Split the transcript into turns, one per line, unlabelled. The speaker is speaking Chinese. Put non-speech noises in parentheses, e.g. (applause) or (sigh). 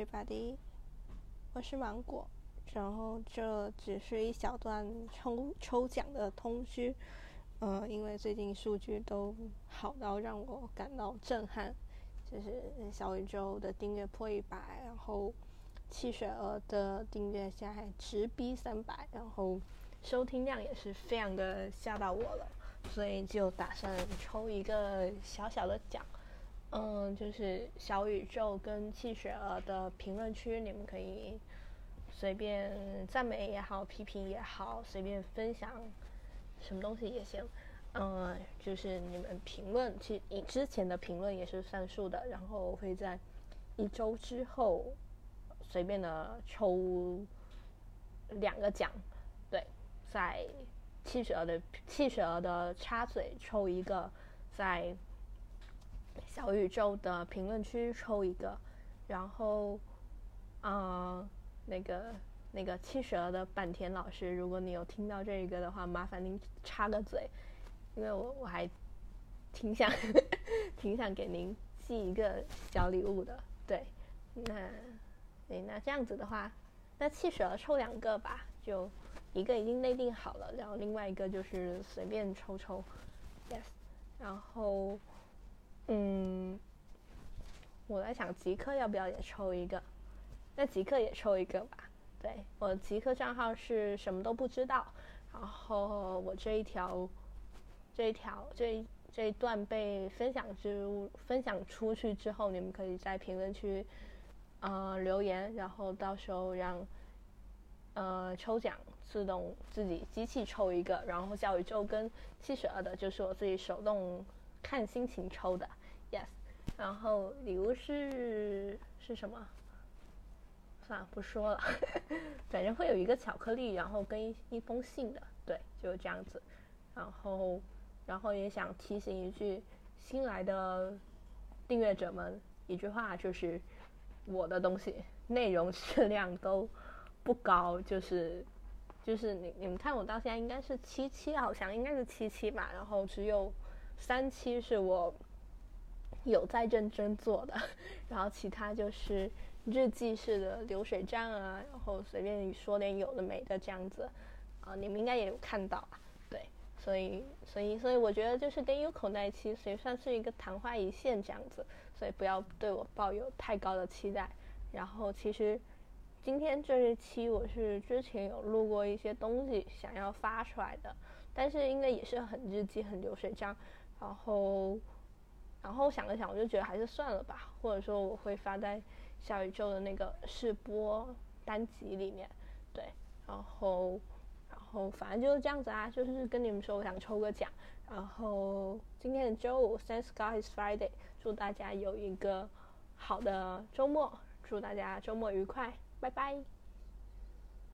everybody，我是芒果，然后这只是一小段抽抽奖的通知，嗯，因为最近数据都好到让我感到震撼，就是小宇宙的订阅破一百，然后汽水鹅的订阅现在直逼三百，然后收听量也是非常的吓到我了，所以就打算抽一个小小的奖。嗯，就是小宇宙跟汽水儿的评论区，你们可以随便赞美也好，批评也好，随便分享什么东西也行。嗯，就是你们评论，其实你之前的评论也是算数的，然后我会在一周之后随便的抽两个奖，对，在汽水儿的汽水儿的插嘴抽一个，在。小宇宙的评论区抽一个，然后，啊，那个那个七十的坂田老师，如果你有听到这一个的话，麻烦您插个嘴，因为我我还挺想 (laughs) 挺想给您寄一个小礼物的。对，那诶，那这样子的话，那七十抽两个吧，就一个已经内定好了，然后另外一个就是随便抽抽，yes，然后。我在想极客要不要也抽一个？那极客也抽一个吧。对我极客账号是什么都不知道，然后我这一条这一条这这一段被分享之分享出去之后，你们可以在评论区呃留言，然后到时候让呃抽奖自动自己机器抽一个，然后小宇宙跟七十二的就是我自己手动看心情抽的。Yes，然后礼物是是什么？算了，不说了。(laughs) 反正会有一个巧克力，然后跟一一封信的，对，就是这样子。然后，然后也想提醒一句，新来的订阅者们一句话，就是我的东西内容质量都不高，就是就是你你们看我到现在应该是七期，好像应该是七期吧，然后只有三期是我。有在认真做的，然后其他就是日记式的流水账啊，然后随便说点有的没的这样子，啊，你们应该也有看到啊，对，所以所以所以我觉得就是跟 U 口那一期，所以算是一个昙花一现这样子，所以不要对我抱有太高的期待。然后其实今天这一期我是之前有录过一些东西想要发出来的，但是应该也是很日记很流水账，然后。然后想了想，我就觉得还是算了吧，或者说我会发在小宇宙的那个试播单集里面，对，然后，然后反正就是这样子啊，就是跟你们说我想抽个奖，然后今天的周五，Thanks God is Friday，祝大家有一个好的周末，祝大家周末愉快，拜拜。